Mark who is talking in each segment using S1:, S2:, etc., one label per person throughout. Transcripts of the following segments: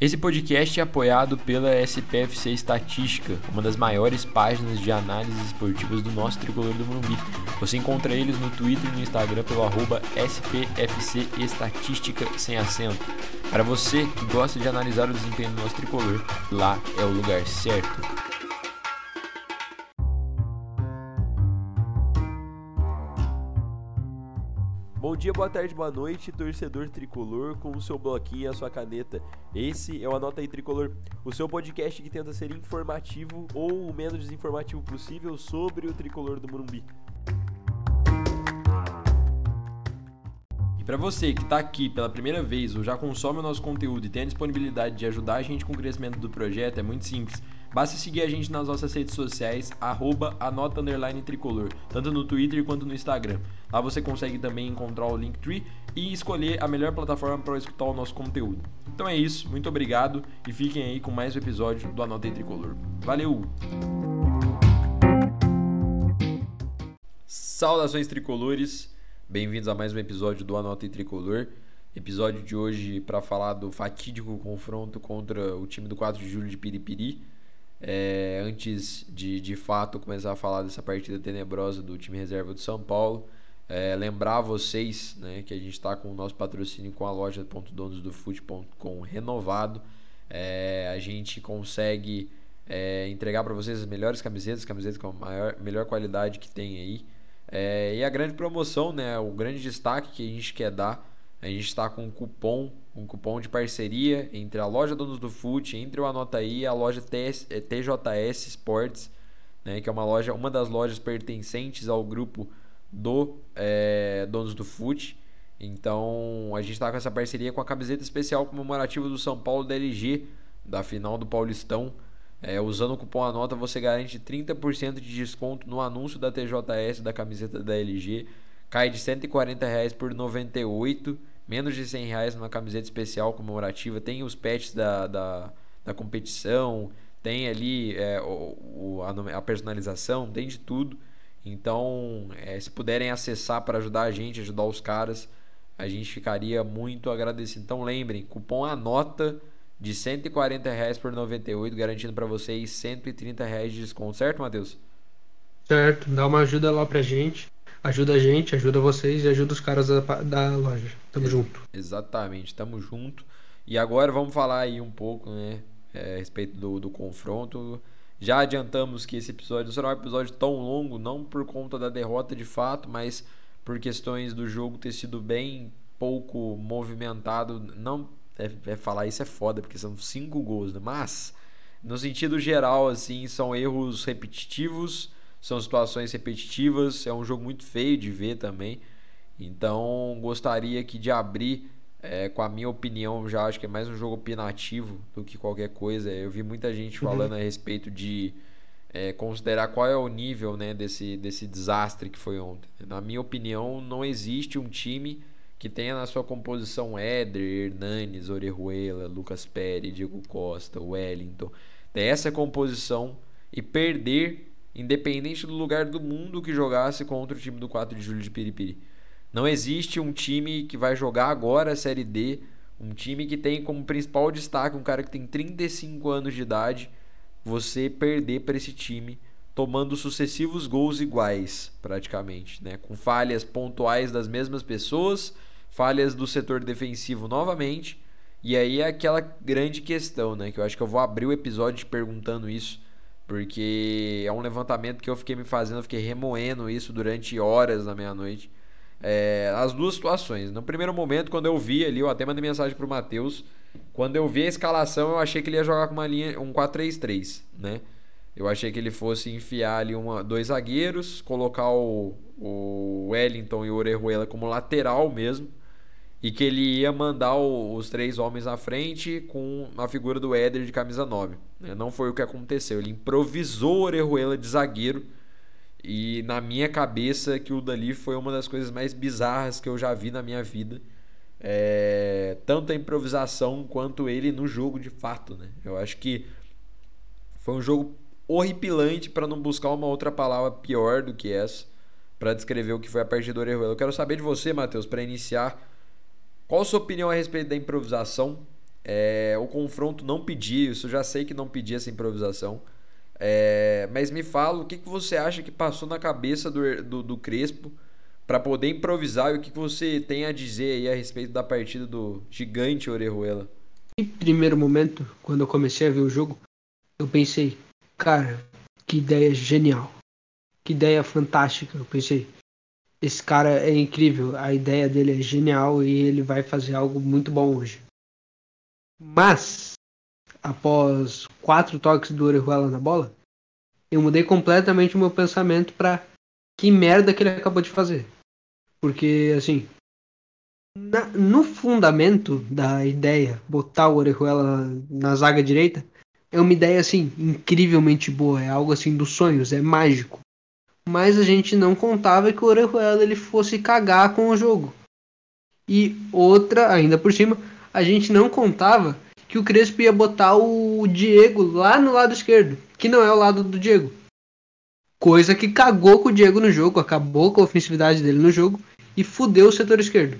S1: Esse podcast é apoiado pela SPFC Estatística, uma das maiores páginas de análises esportivas do nosso tricolor do Morumbi. Você encontra eles no Twitter e no Instagram pelo arroba SPFC Estatística sem acento. Para você que gosta de analisar o desempenho do nosso tricolor, lá é o lugar certo.
S2: Dia, boa tarde, boa noite, torcedor tricolor com o seu bloquinho e a sua caneta. Esse é o Anota aí Tricolor, o seu podcast que tenta ser informativo ou o menos desinformativo possível sobre o tricolor do Morumbi.
S1: Para você que está aqui pela primeira vez ou já consome o nosso conteúdo e tem a disponibilidade de ajudar a gente com o crescimento do projeto, é muito simples Basta seguir a gente nas nossas redes sociais, arroba anota tricolor, tanto no Twitter quanto no Instagram. Lá você consegue também encontrar o Linktree e escolher a melhor plataforma para escutar o nosso conteúdo. Então é isso, muito obrigado e fiquem aí com mais um episódio do Anota Tricolor. Valeu! Saudações tricolores, bem-vindos a mais um episódio do Anota Tricolor. Episódio de hoje para falar do fatídico confronto contra o time do 4 de julho de Piripiri. É, antes de de fato começar a falar dessa partida tenebrosa do time reserva do São Paulo, é, lembrar vocês né, que a gente está com o nosso patrocínio com a loja .donosdofute.com renovado. É, a gente consegue é, entregar para vocês as melhores camisetas, camisetas com a maior, melhor qualidade que tem aí. É, e a grande promoção, né, o grande destaque que a gente quer dar a gente está com um cupom, um cupom de parceria entre a loja Donos do Fute, entre o Anotaí e a loja TJS Sports, né, que é uma loja, uma das lojas pertencentes ao grupo do é, Donos do Fute. Então a gente está com essa parceria com a camiseta especial comemorativa do São Paulo da LG, da final do Paulistão. É, usando o cupom ANOTA você garante 30% de desconto no anúncio da TJS da camiseta da LG. Cai de 140 reais por 98 menos de 100 reais numa camiseta especial comemorativa. Tem os patches da, da, da competição, tem ali é, o, a, a, personalização, tem de tudo. Então, é, se puderem acessar para ajudar a gente, ajudar os caras, a gente ficaria muito agradecido. Então, lembrem, cupom ANOTA de 140 reais por 98, garantindo para vocês 130 reais de desconto, certo, Matheus?
S3: Certo, dá uma ajuda lá pra gente ajuda a gente, ajuda vocês e ajuda os caras da, da loja. Tamo Ex junto.
S1: Exatamente, tamo junto. E agora vamos falar aí um pouco, né, é, a respeito do, do confronto. Já adiantamos que esse episódio não será um episódio tão longo, não por conta da derrota de fato, mas por questões do jogo ter sido bem pouco movimentado. Não é, é falar isso é foda, porque são cinco gols, né? mas no sentido geral, assim, são erros repetitivos são situações repetitivas, é um jogo muito feio de ver também. Então gostaria que de abrir é, com a minha opinião, já acho que é mais um jogo opinativo do que qualquer coisa. Eu vi muita gente uhum. falando a respeito de é, considerar qual é o nível né, desse, desse desastre que foi ontem. Na minha opinião, não existe um time que tenha na sua composição Éder, Hernanes, Orejuela, Lucas Pérez, Diego Costa, Wellington. Ter essa composição e perder independente do lugar do mundo que jogasse contra o time do 4 de julho de Piripiri. Não existe um time que vai jogar agora a Série D, um time que tem como principal destaque um cara que tem 35 anos de idade, você perder para esse time tomando sucessivos gols iguais, praticamente, né? Com falhas pontuais das mesmas pessoas, falhas do setor defensivo novamente. E aí é aquela grande questão, né? Que eu acho que eu vou abrir o episódio perguntando isso porque é um levantamento que eu fiquei me fazendo, eu fiquei remoendo isso durante horas na meia-noite. É, as duas situações. No primeiro momento, quando eu vi ali, eu até mandei mensagem pro Matheus. Quando eu vi a escalação, eu achei que ele ia jogar com uma linha, um 4-3-3, né? Eu achei que ele fosse enfiar ali uma, dois zagueiros, colocar o, o Wellington e o Orejuela como lateral mesmo e que ele ia mandar o, os três homens à frente com a figura do Éder de camisa 9. Né? Não foi o que aconteceu. Ele improvisou o Orejuela de zagueiro e na minha cabeça aquilo dali foi uma das coisas mais bizarras que eu já vi na minha vida. É, tanto a improvisação quanto ele no jogo de fato. Né? Eu acho que foi um jogo horripilante para não buscar uma outra palavra pior do que essa para descrever o que foi a partida do Orejuela. Eu quero saber de você, Matheus, para iniciar qual a sua opinião a respeito da improvisação? É, o confronto não pedia isso, eu já sei que não pedia essa improvisação. É, mas me fala o que, que você acha que passou na cabeça do, do, do Crespo para poder improvisar e o que, que você tem a dizer aí a respeito da partida do gigante Orejuela.
S3: Em primeiro momento, quando eu comecei a ver o jogo, eu pensei, cara, que ideia genial. Que ideia fantástica. Eu pensei, esse cara é incrível, a ideia dele é genial e ele vai fazer algo muito bom hoje. Mas, após quatro toques do Orejuela na bola, eu mudei completamente o meu pensamento para que merda que ele acabou de fazer. Porque, assim, na, no fundamento da ideia, botar o Orejuela na zaga direita, é uma ideia, assim, incrivelmente boa. É algo, assim, dos sonhos, é mágico. Mas a gente não contava que o Orejuela ele fosse cagar com o jogo. E outra, ainda por cima, a gente não contava que o Crespo ia botar o Diego lá no lado esquerdo, que não é o lado do Diego. Coisa que cagou com o Diego no jogo, acabou com a ofensividade dele no jogo e fudeu o setor esquerdo.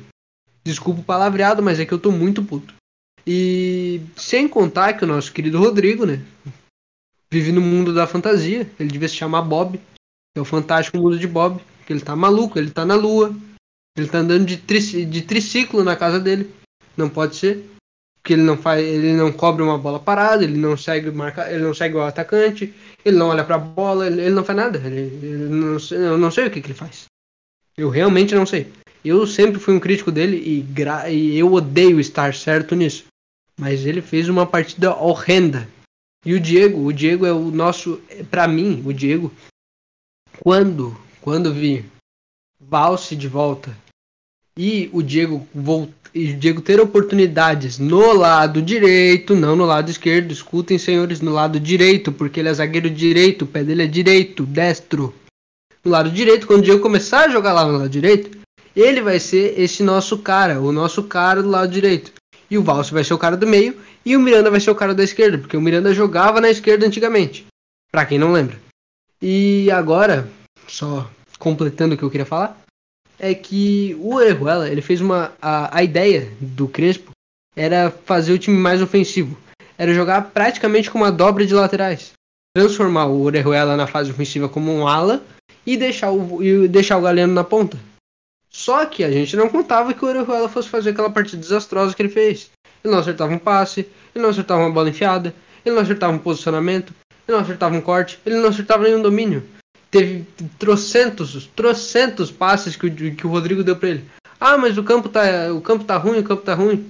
S3: Desculpa o palavreado, mas é que eu tô muito puto. E sem contar que o nosso querido Rodrigo, né? Vive no mundo da fantasia. Ele devia se chamar Bob. É o fantástico mundo de Bob. Que ele tá maluco, ele tá na lua. Ele tá andando de, tri de triciclo na casa dele. Não pode ser porque ele não faz, ele não cobre uma bola parada, ele não segue marca, ele não segue o atacante, ele não olha para a bola, ele, ele, não faz nada. Ele, ele não, eu não sei o que, que, ele faz. Eu realmente não sei. Eu sempre fui um crítico dele e, gra, e eu odeio estar certo nisso. Mas ele fez uma partida horrenda. E o Diego, o Diego é o nosso, para mim, o Diego, quando, quando vi Valse de volta e o Diego e Diego ter oportunidades no lado direito, não no lado esquerdo. Escutem, senhores, no lado direito, porque ele é zagueiro direito, o pé dele é direito, destro. No lado direito, quando o Diego começar a jogar lá no lado direito, ele vai ser esse nosso cara, o nosso cara do lado direito. E o Valso vai ser o cara do meio e o Miranda vai ser o cara da esquerda, porque o Miranda jogava na esquerda antigamente, para quem não lembra. E agora, só completando o que eu queria falar, é que o Orejuela, ele fez uma a, a ideia do Crespo era fazer o time mais ofensivo, era jogar praticamente com uma dobra de laterais, transformar o Orejuela na fase ofensiva como um ala e deixar o e deixar o Galeno na ponta. Só que a gente não contava que o Orejuela fosse fazer aquela partida desastrosa que ele fez. Ele não acertava um passe, ele não acertava uma bola enfiada, ele não acertava um posicionamento, ele não acertava um corte, ele não acertava nenhum domínio teve trocentos, trocentos passes que o, que o Rodrigo deu para ele. Ah, mas o campo tá, o campo tá ruim, o campo tá ruim.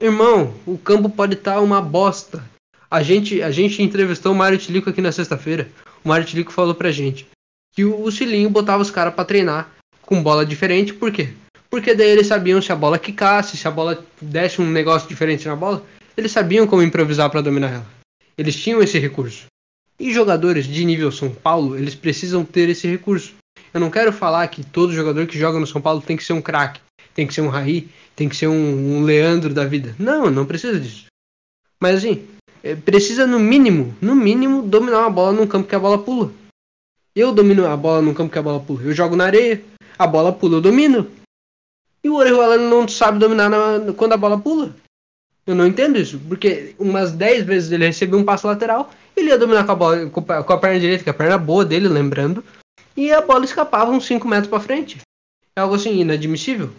S3: Irmão, o campo pode estar tá uma bosta. A gente, a gente entrevistou o Mário Tilico aqui na sexta-feira. O Mário Tilico falou pra gente que o, o Cilinho botava os caras para treinar com bola diferente, por quê? Porque daí eles sabiam se a bola quicasse, se a bola desse um negócio diferente na bola, eles sabiam como improvisar para dominar ela. Eles tinham esse recurso. E jogadores de nível São Paulo, eles precisam ter esse recurso. Eu não quero falar que todo jogador que joga no São Paulo tem que ser um craque, tem que ser um Raí, tem que ser um, um Leandro da vida. Não, não precisa disso. Mas assim, é, precisa no mínimo, no mínimo, dominar uma bola num campo que a bola pula. Eu domino a bola num campo que a bola pula. Eu jogo na areia, a bola pula, eu domino. E o Orejuela não sabe dominar na, quando a bola pula. Eu não entendo isso, porque umas 10 vezes ele recebeu um passo lateral ele ia dominar com a, bola, com a perna direita, que é a perna boa dele, lembrando, e a bola escapava uns 5 metros para frente. É algo assim inadmissível.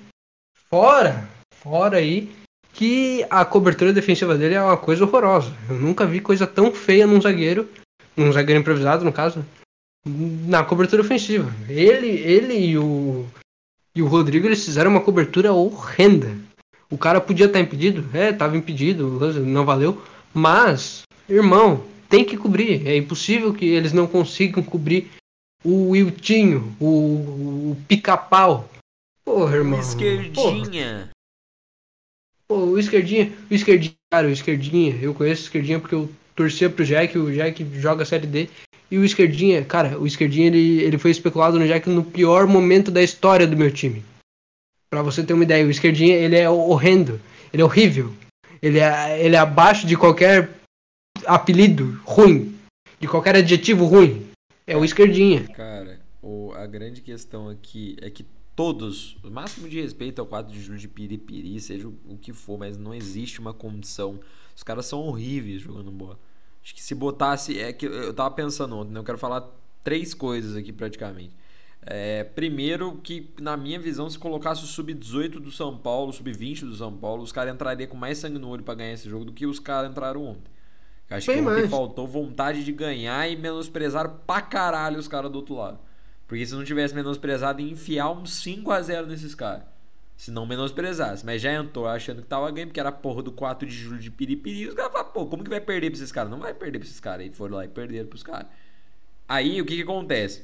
S3: Fora, fora aí, que a cobertura defensiva dele é uma coisa horrorosa. Eu nunca vi coisa tão feia num zagueiro, num zagueiro improvisado, no caso, na cobertura ofensiva. Ele, ele e o e o Rodrigo eles fizeram uma cobertura horrenda. O cara podia estar impedido, é, estava impedido, não valeu, mas, irmão, tem que cobrir. É impossível que eles não consigam cobrir o Wiltinho, o, o pica-pau. Porra, irmão. O
S1: esquerdinha.
S3: Pô, o esquerdinha, o esquerdinha, cara, o esquerdinha, eu conheço o esquerdinha porque eu torcia pro Jack, o Jack joga a série D. E o esquerdinha, cara, o esquerdinha ele, ele foi especulado no Jack no pior momento da história do meu time. Para você ter uma ideia, o esquerdinha ele é horrendo, ele é horrível. Ele é, ele é abaixo de qualquer apelido ruim, de qualquer adjetivo ruim, é o esquerdinha.
S1: Cara, o, a grande questão aqui é que todos, o máximo de respeito ao 4 de julho de Piripiri, seja o que for, mas não existe uma condição. Os caras são horríveis jogando bola. Acho que se botasse. É que eu tava pensando ontem, né? eu quero falar três coisas aqui praticamente. É, primeiro, que na minha visão, se colocasse o sub-18 do São Paulo, sub-20 do São Paulo, os caras entrariam com mais sangue no olho para ganhar esse jogo do que os caras entraram ontem. Acho Bem que ontem mais. faltou vontade de ganhar e menosprezaram pra caralho os caras do outro lado. Porque se não tivesse menosprezado, ia enfiar uns 5 a 0 nesses caras. Se não menosprezasse. Mas já entrou achando que tava ganhando, porque era porra do 4 de julho de piripiri. Os caras falaram, pô, como que vai perder pra esses caras? Não vai perder pra esses caras. Aí foram lá e perderam pros caras. Aí o que, que acontece?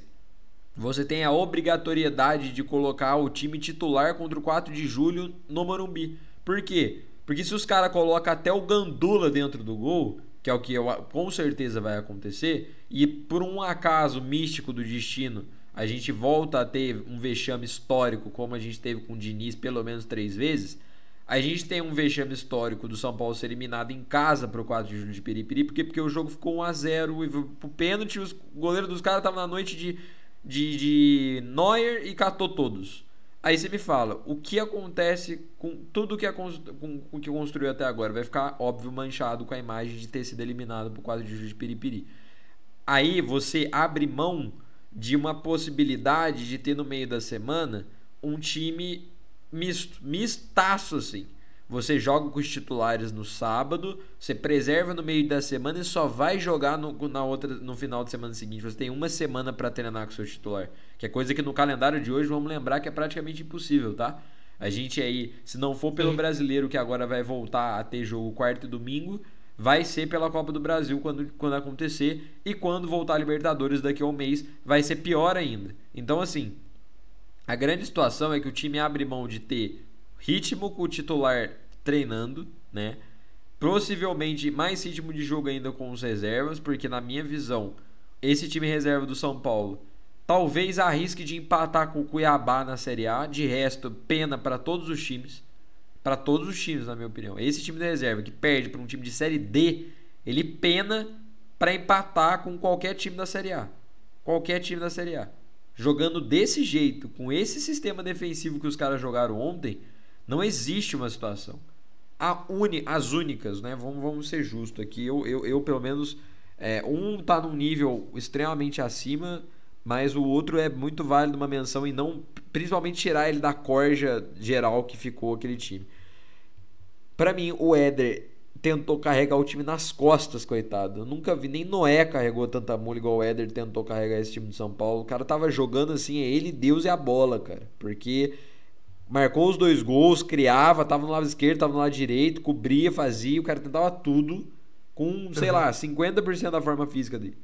S1: Você tem a obrigatoriedade de colocar o time titular contra o 4 de julho no Morumbi. Por quê? Porque se os caras colocam até o Gandula dentro do gol, que é o que eu, com certeza vai acontecer, e por um acaso místico do destino a gente volta a ter um vexame histórico como a gente teve com o Diniz pelo menos três vezes, a gente tem um vexame histórico do São Paulo ser eliminado em casa para o 4 de julho de Piripiri, porque, porque o jogo ficou 1x0 e pro pênalti, os goleiros dos caras estavam na noite de, de, de Neuer e catou todos. Aí você me fala, o que acontece com tudo que, é, com, com que construiu até agora? Vai ficar, óbvio, manchado com a imagem de ter sido eliminado pro 4 de julho de Piripiri. Aí você abre mão de uma possibilidade de ter no meio da semana um time misto, mistaço assim. Você joga com os titulares no sábado, você preserva no meio da semana e só vai jogar no, na outra, no final de semana seguinte. Você tem uma semana para treinar com o seu titular. Que é coisa que no calendário de hoje vamos lembrar que é praticamente impossível, tá? A gente aí, se não for pelo brasileiro que agora vai voltar a ter jogo quarto e domingo, vai ser pela Copa do Brasil quando, quando acontecer. E quando voltar a Libertadores daqui a um mês, vai ser pior ainda. Então, assim, a grande situação é que o time abre mão de ter ritmo com o titular treinando, né? Possivelmente mais ritmo de jogo ainda com os reservas, porque na minha visão, esse time reserva do São Paulo talvez arrisque de empatar com o Cuiabá na Série A. De resto, pena para todos os times para todos os times, na minha opinião. Esse time da reserva que perde para um time de Série D, ele pena para empatar com qualquer time da Série A. Qualquer time da Série A. Jogando desse jeito, com esse sistema defensivo que os caras jogaram ontem, não existe uma situação. Uni, as únicas, né? Vamos, vamos ser justos aqui. Eu, eu, eu pelo menos, é, um tá num nível extremamente acima, mas o outro é muito válido uma menção e não principalmente tirar ele da corja geral que ficou aquele time. Para mim, o Éder tentou carregar o time nas costas, coitado. Eu nunca vi, nem Noé carregou tanta mula igual o Éder tentou carregar esse time de São Paulo. O cara tava jogando assim, é ele, Deus e a bola, cara. Porque marcou os dois gols, criava, tava no lado esquerdo, tava no lado direito, cobria, fazia, o cara tentava tudo com, sei uhum. lá, 50% da forma física dele.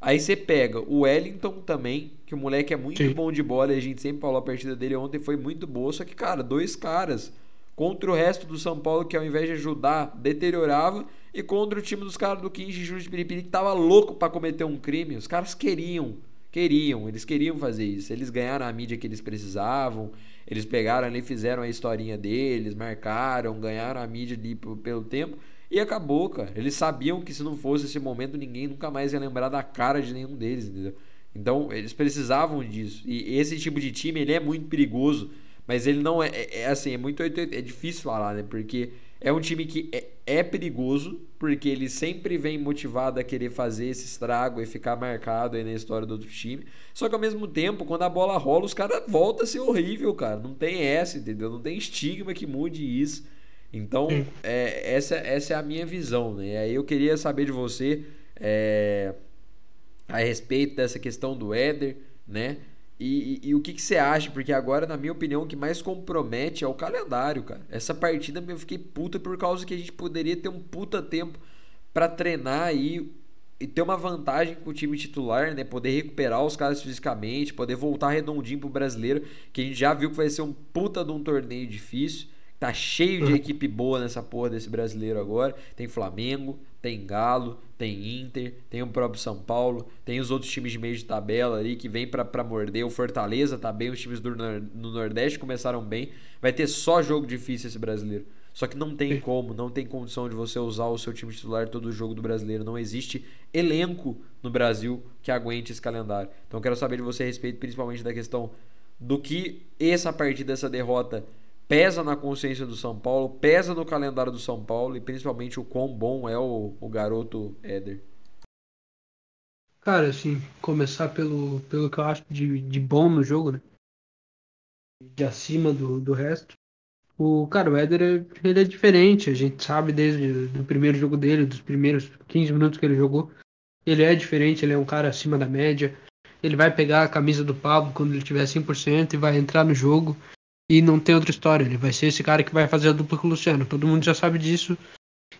S1: Aí você pega o Wellington também, que o moleque é muito Sim. bom de bola, e a gente sempre falou a partida dele ontem foi muito boa, só que, cara, dois caras contra o resto do São Paulo que ao invés de ajudar, deteriorava, e contra o time dos caras do 15 de julho de Piripiri que tava louco para cometer um crime. Os caras queriam, queriam, eles queriam fazer isso. Eles ganharam a mídia que eles precisavam, eles pegaram ali, fizeram a historinha deles, marcaram, ganharam a mídia ali pelo tempo. E acabou, cara. Eles sabiam que se não fosse esse momento, ninguém nunca mais ia lembrar da cara de nenhum deles, entendeu? Então, eles precisavam disso. E esse tipo de time, ele é muito perigoso. Mas ele não é, é, é assim, é muito é difícil falar, né? Porque é um time que é, é, perigoso, porque ele sempre vem motivado a querer fazer esse estrago e ficar marcado aí na história do outro time. Só que ao mesmo tempo, quando a bola rola, os caras voltam a ser horrível, cara. Não tem essa, entendeu? Não tem estigma que mude isso. Então, é, essa, essa é a minha visão, né? E aí eu queria saber de você é, a respeito dessa questão do Éder, né? E, e, e, o que, que você acha? Porque agora, na minha opinião, o que mais compromete é o calendário, cara. Essa partida eu fiquei puta por causa que a gente poderia ter um puta tempo para treinar aí e ter uma vantagem com o time titular, né? Poder recuperar os caras fisicamente, poder voltar redondinho pro brasileiro, que a gente já viu que vai ser um puta de um torneio difícil. Tá cheio de equipe boa nessa porra desse brasileiro agora. Tem Flamengo, tem Galo, tem Inter, tem o próprio São Paulo, tem os outros times de meio de tabela ali que vem para morder. O Fortaleza tá bem, os times do no Nordeste começaram bem. Vai ter só jogo difícil esse brasileiro. Só que não tem como, não tem condição de você usar o seu time titular todo o jogo do brasileiro. Não existe elenco no Brasil que aguente esse calendário. Então eu quero saber de você a respeito principalmente da questão do que essa partida, essa derrota pesa na consciência do São Paulo, pesa no calendário do São Paulo e principalmente o quão bom é o, o garoto Éder?
S3: Cara, assim, começar pelo, pelo que eu acho de, de bom no jogo, né? De acima do, do resto. O, cara, o Éder, ele é diferente, a gente sabe desde o primeiro jogo dele, dos primeiros 15 minutos que ele jogou. Ele é diferente, ele é um cara acima da média. Ele vai pegar a camisa do Pablo quando ele tiver 100% e vai entrar no jogo e não tem outra história. Ele vai ser esse cara que vai fazer a dupla com o Luciano. Todo mundo já sabe disso.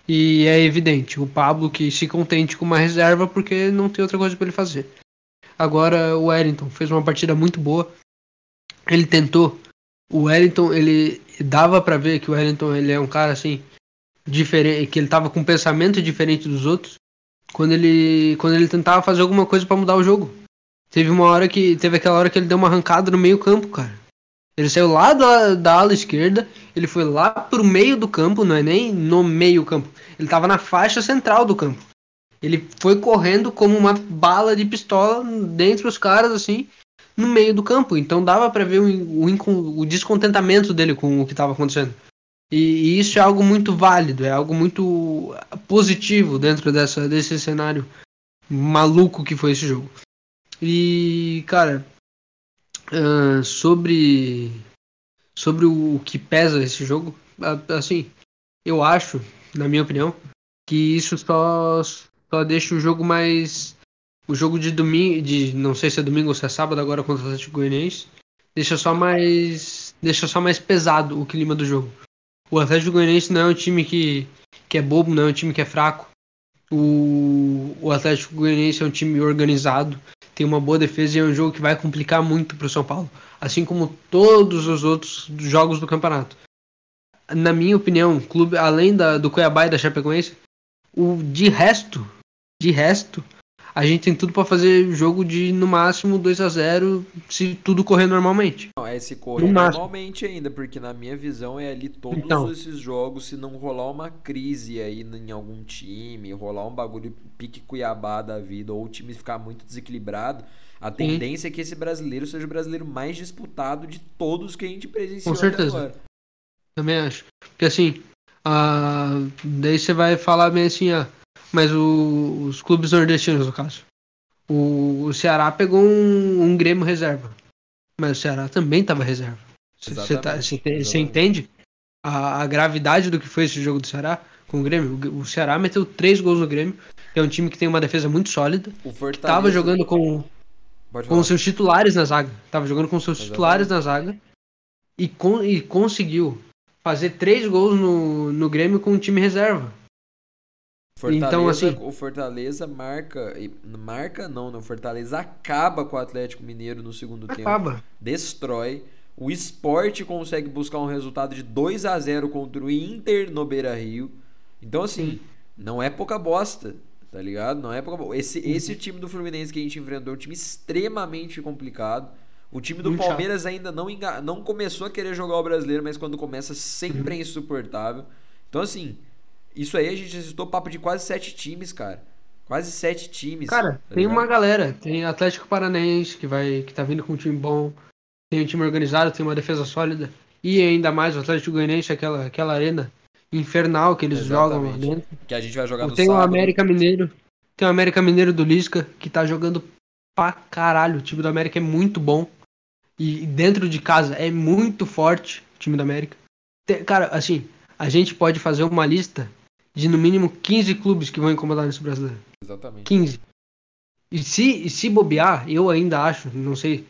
S3: E é evidente, o Pablo que se contente com uma reserva porque não tem outra coisa para ele fazer. Agora o Wellington fez uma partida muito boa. Ele tentou. O Wellington, ele dava para ver que o Wellington ele é um cara assim diferente, que ele tava com um pensamento diferente dos outros. Quando ele quando ele tentava fazer alguma coisa para mudar o jogo. Teve uma hora que teve aquela hora que ele deu uma arrancada no meio-campo, cara. Ele saiu lá da, da ala esquerda, ele foi lá pro meio do campo, não é nem no meio campo. Ele tava na faixa central do campo. Ele foi correndo como uma bala de pistola dentro dos caras, assim, no meio do campo. Então dava para ver o, o, o, descontentamento dele com o que estava acontecendo. E, e, isso é algo muito válido, é algo muito positivo dentro dessa, desse cenário maluco que foi esse jogo. E, cara, Uh, sobre sobre o que pesa esse jogo, assim, eu acho, na minha opinião, que isso só só deixa o jogo mais o jogo de domingo, de não sei se é domingo ou se é sábado agora contra o Atlético Goianiense, deixa só mais deixa só mais pesado o clima do jogo. O Atlético Goianiense não é um time que que é bobo, não é um time que é fraco. O, o Atlético Goianiense é um time organizado, tem uma boa defesa e é um jogo que vai complicar muito para o São Paulo, assim como todos os outros jogos do campeonato. Na minha opinião, clube além da, do Cuiabá e da Chapecoense, o de resto, de resto, a gente tem tudo para fazer jogo de no máximo 2 a 0 se tudo correr normalmente.
S1: Não, é se correr no normalmente máximo. ainda, porque na minha visão é ali todos então, esses jogos, se não rolar uma crise aí em algum time, rolar um bagulho pique Cuiabá da vida, ou o time ficar muito desequilibrado, a tendência sim. é que esse brasileiro seja o brasileiro mais disputado de todos que a gente presenciou
S3: Com certeza. agora. Também acho. Porque assim, uh, daí você vai falar bem assim, ah, mas o, os clubes nordestinos, no caso. O, o Ceará pegou um, um, Grêmio reserva. Mas o Ceará também estava reserva. Você tá, entende a, a, gravidade do que foi esse jogo do Ceará com o Grêmio? O, o Ceará meteu três gols no Grêmio. é um time que tem uma defesa muito sólida. O Fortaleza... Tava jogando com, com seus titulares na zaga. Tava jogando com seus Exatamente. titulares na zaga. E, com, e conseguiu fazer três gols no, no Grêmio com um time reserva.
S1: Fortaleza, então, assim, o Fortaleza marca. Marca não, né? O Fortaleza acaba com o Atlético Mineiro no segundo acaba. tempo. Destrói. O esporte consegue buscar um resultado de 2 a 0 contra o Inter no Beira Rio. Então, assim, Sim. não é pouca bosta, tá ligado? Não é pouca bosta. Esse, esse time do Fluminense que a gente enfrentou é um time extremamente complicado. O time do Muito Palmeiras chato. ainda não, não começou a querer jogar o brasileiro, mas quando começa sempre uhum. é insuportável. Então, assim, isso aí a gente citou papo de quase sete times, cara. Quase sete times.
S3: Cara, tá tem ligado? uma galera. Tem Atlético Paranaense que vai que tá vindo com um time bom. Tem um time organizado, tem uma defesa sólida. E ainda mais o Atlético Goianiense, aquela, aquela arena infernal que eles Exatamente. jogam lá dentro.
S1: Que a gente vai jogar no
S3: Tem sábado. o América Mineiro. Tem o América Mineiro do Lisca, que tá jogando pra caralho. O time do América é muito bom. E dentro de casa é muito forte o time do América. Tem, cara, assim, a gente pode fazer uma lista de no mínimo 15 clubes que vão incomodar nesse brasileiro.
S1: Exatamente.
S3: 15. E se, e se bobear, eu ainda acho, não sei,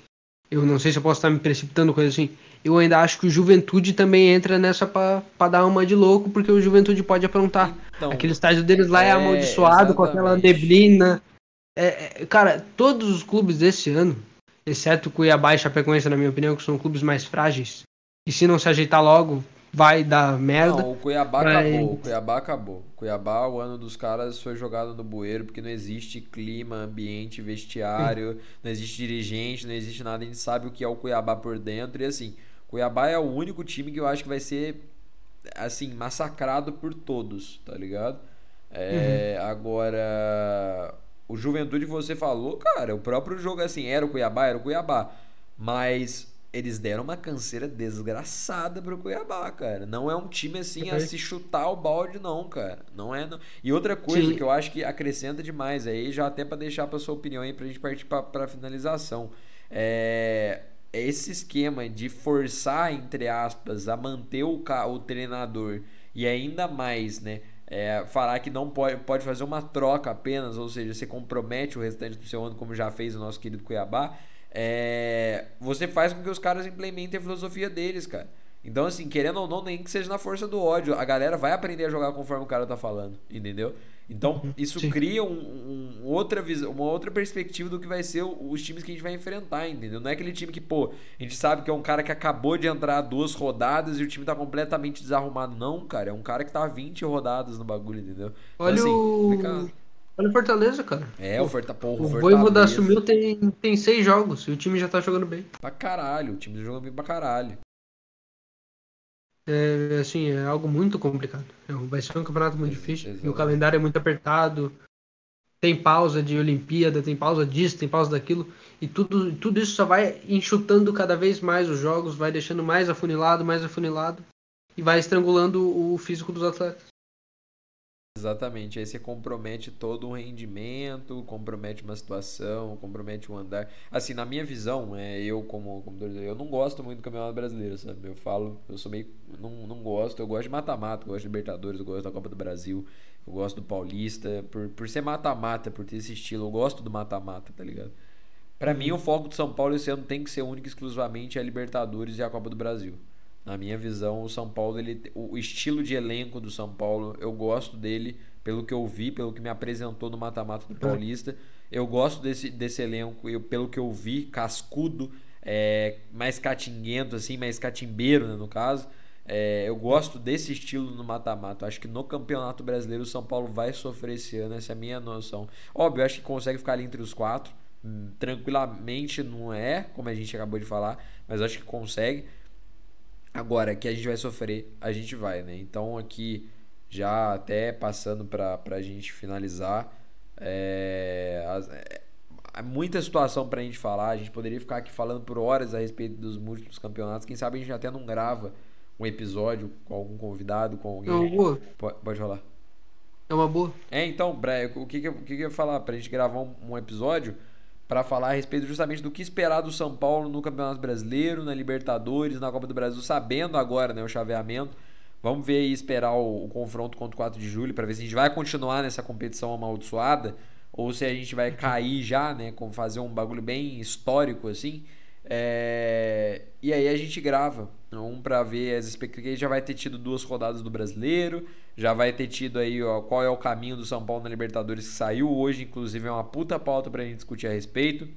S3: eu não sei se eu posso estar me precipitando coisa assim. Eu ainda acho que o Juventude também entra nessa pra, pra dar uma de louco, porque o Juventude pode aprontar. Então, Aquele estádio deles lá é, é amaldiçoado exatamente. com aquela neblina. É, é, cara, todos os clubes desse ano, exceto Cuiabá e Chapecoense, na minha opinião, que são clubes mais frágeis, e se não se ajeitar logo, vai dar merda.
S1: Não, o Cuiabá mas... acabou. O Cuiabá acabou. Cuiabá, o ano dos caras foi jogado no bueiro, porque não existe clima, ambiente, vestiário, Sim. não existe dirigente, não existe nada. A gente sabe o que é o Cuiabá por dentro. E assim, Cuiabá é o único time que eu acho que vai ser, assim, massacrado por todos, tá ligado? É, uhum. Agora, o Juventude você falou, cara, o próprio jogo, assim, era o Cuiabá, era o Cuiabá. Mas eles deram uma canseira desgraçada pro Cuiabá, cara. Não é um time assim a se chutar o balde, não, cara. Não é. Não. E outra coisa Sim. que eu acho que acrescenta demais aí, já até para deixar pra sua opinião aí, pra gente partir pra, pra finalização. É. Esse esquema de forçar, entre aspas, a manter o, o treinador e ainda mais, né? É, falar que não pode, pode fazer uma troca apenas, ou seja, você compromete o restante do seu ano, como já fez o nosso querido Cuiabá é, você faz com que os caras implementem a filosofia deles, cara. Então, assim, querendo ou não, nem que seja na força do ódio, a galera vai aprender a jogar conforme o cara tá falando, entendeu? Então, uhum, isso Sim. cria um, um, outra visão, uma outra perspectiva do que vai ser os times que a gente vai enfrentar, entendeu? Não é aquele time que, pô, a gente sabe que é um cara que acabou de entrar duas rodadas e o time tá completamente desarrumado. Não, cara, é um cara que tá 20 rodadas no bagulho, entendeu?
S3: Então, Olha assim, o... Olha o Fortaleza, cara.
S1: É, o Fortaleza. Porra,
S3: o Voivoda assumiu tem, tem seis jogos e o time já tá jogando bem.
S1: Pra caralho, o time tá jogando bem pra caralho.
S3: É, assim, é algo muito complicado. É vai ser um campeonato muito difícil. E o calendário é muito apertado. Tem pausa de Olimpíada, tem pausa disso, tem pausa daquilo. E tudo, tudo isso só vai enxutando cada vez mais os jogos, vai deixando mais afunilado, mais afunilado. E vai estrangulando o físico dos atletas.
S1: Exatamente, aí você compromete todo um rendimento, compromete uma situação, compromete um andar. Assim, na minha visão, é, eu como, como eu não gosto muito do Campeonato Brasileiro, sabe? Eu falo, eu sou meio. Não, não gosto, eu gosto de mata-mata, eu gosto de Libertadores, eu gosto da Copa do Brasil, eu gosto do Paulista, por, por ser mata-mata, por ter esse estilo, eu gosto do mata-mata, tá ligado? Para mim, o foco do São Paulo esse ano tem que ser único e exclusivamente a Libertadores e a Copa do Brasil. Na minha visão, o São Paulo, ele, o estilo de elenco do São Paulo, eu gosto dele pelo que eu vi, pelo que me apresentou no mata-mata do Paulista. Eu gosto desse, desse elenco, eu, pelo que eu vi, cascudo, é, mais catinguento, assim, mais catimbeiro, né, no caso. É, eu gosto desse estilo no mata-mata. Acho que no Campeonato Brasileiro o São Paulo vai sofrer esse ano, essa é a minha noção. Óbvio, acho que consegue ficar ali entre os quatro. Hum, tranquilamente não é, como a gente acabou de falar, mas acho que consegue. Agora, que a gente vai sofrer, a gente vai, né? Então, aqui, já até passando para a gente finalizar, é, é, muita situação para a gente falar. A gente poderia ficar aqui falando por horas a respeito dos múltiplos campeonatos. Quem sabe a gente até não grava um episódio com algum convidado, com alguém. É
S3: uma boa.
S1: Pode, pode falar.
S3: É uma boa.
S1: É, então, o que, que, o que, que eu ia falar? Pra gente gravar um, um episódio para falar a respeito justamente do que esperar do São Paulo no Campeonato Brasileiro, na Libertadores, na Copa do Brasil, sabendo agora né, o chaveamento. Vamos ver e esperar o, o, confronto contra o 4 de julho para ver se a gente vai continuar nessa competição amaldiçoada ou se a gente vai cair já, né, com fazer um bagulho bem histórico assim. É... E aí a gente grava um para ver as expectativas. Já vai ter tido duas rodadas do Brasileiro, já vai ter tido aí ó, qual é o caminho do São Paulo na Libertadores que saiu hoje, inclusive é uma puta pauta pra gente discutir a respeito.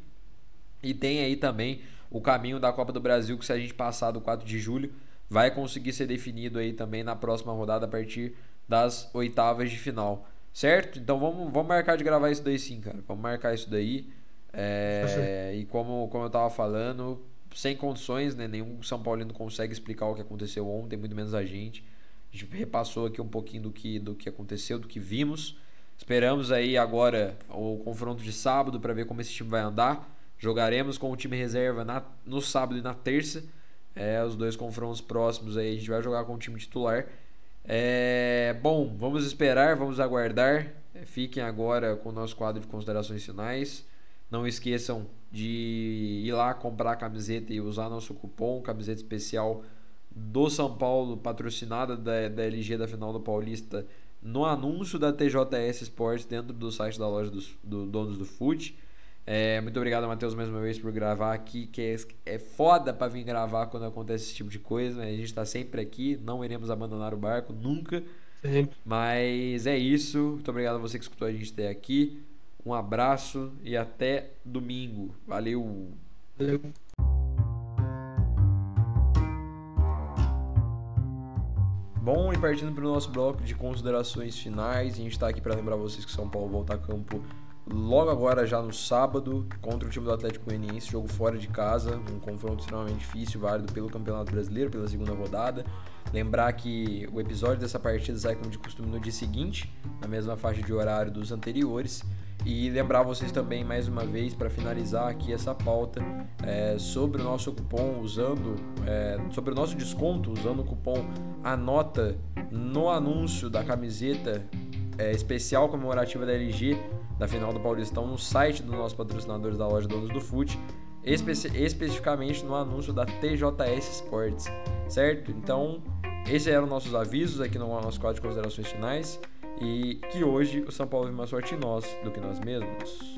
S1: E tem aí também o caminho da Copa do Brasil que se a gente passar do 4 de julho, vai conseguir ser definido aí também na próxima rodada a partir das oitavas de final. Certo? Então vamos, vamos marcar de gravar isso daí sim, cara. Vamos marcar isso daí. É, e como, como eu tava falando, sem condições, né? Nenhum São Paulino consegue explicar o que aconteceu ontem, muito menos a gente. A gente repassou aqui um pouquinho do que, do que aconteceu, do que vimos. Esperamos aí agora o confronto de sábado para ver como esse time vai andar. Jogaremos com o time reserva na, no sábado e na terça. É, os dois confrontos próximos aí a gente vai jogar com o time titular. É, bom, vamos esperar, vamos aguardar. Fiquem agora com o nosso quadro de considerações finais. Não esqueçam de ir lá comprar a camiseta e usar nosso cupom, camiseta especial do São Paulo, patrocinada da, da LG da final do Paulista, no anúncio da TJS Sports dentro do site da loja dos do Donos do Fute. É, muito obrigado, Matheus, mais uma vez por gravar aqui, que é, é foda para vir gravar quando acontece esse tipo de coisa. Né? A gente está sempre aqui, não iremos abandonar o barco, nunca. Sim. Mas é isso. Muito obrigado a você que escutou a gente até aqui. Um abraço e até domingo. Valeu.
S3: Valeu.
S1: Bom, e partindo para o nosso bloco de considerações finais, a gente está aqui para lembrar vocês que São Paulo volta a campo logo agora, já no sábado, contra o time do Atlético Goianiense, jogo fora de casa, um confronto extremamente difícil, válido pelo Campeonato Brasileiro, pela segunda rodada. Lembrar que o episódio dessa partida sai como de costume no dia seguinte, na mesma faixa de horário dos anteriores. E lembrar vocês também, mais uma vez, para finalizar aqui essa pauta, é, sobre o nosso cupom usando, é, sobre o nosso desconto usando o cupom ANOTA no anúncio da camiseta é, especial comemorativa da LG da final do Paulistão no site dos nossos patrocinadores da loja Donos do Fute, espe especificamente no anúncio da TJS Sports, certo? Então, esses eram nossos avisos aqui no nosso quadro de considerações finais e que hoje o São Paulo vive mais sorte em nós do que nós mesmos.